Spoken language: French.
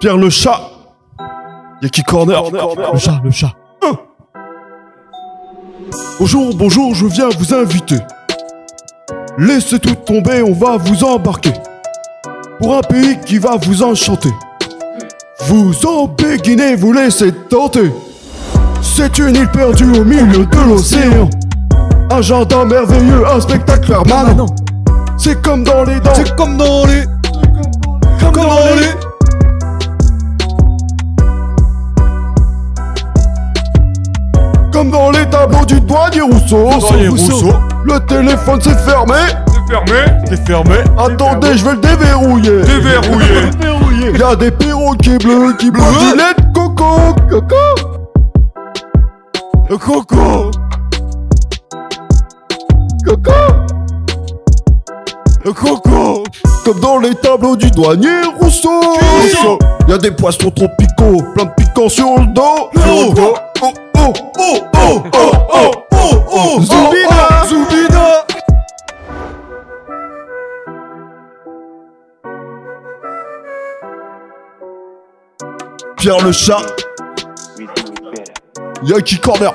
Pierre le chat. Y'a qui corner? Le chat, le chat. Hein. Bonjour, bonjour, je viens vous inviter. Laissez tout tomber, on va vous embarquer. Pour un pays qui va vous enchanter. Vous embéguinez, vous laissez tenter. C'est une île perdue au milieu de l'océan. Un jardin merveilleux, un spectacle permanent. C'est comme dans les dents. C'est comme dans les. Comme dans les tableaux du douanier Rousseau. Douanier Rousseau. Le téléphone s'est fermé. C'est fermé. C'est fermé. Attendez, je vais le déverrouiller. Déverrouillé. Il y a des perroquets bleus qui lait de coco. Coco. Coco. Coco. Coco. Comme dans les tableaux du douanier Rousseau. Rousseau. Il y a des poissons tropicaux, plein de piquants sur le dos. Oh. oh, oh, oh, oh, oh, oh, oh, oh, Zoubida. Zoubida. Pierre le chat. Yankee Corner.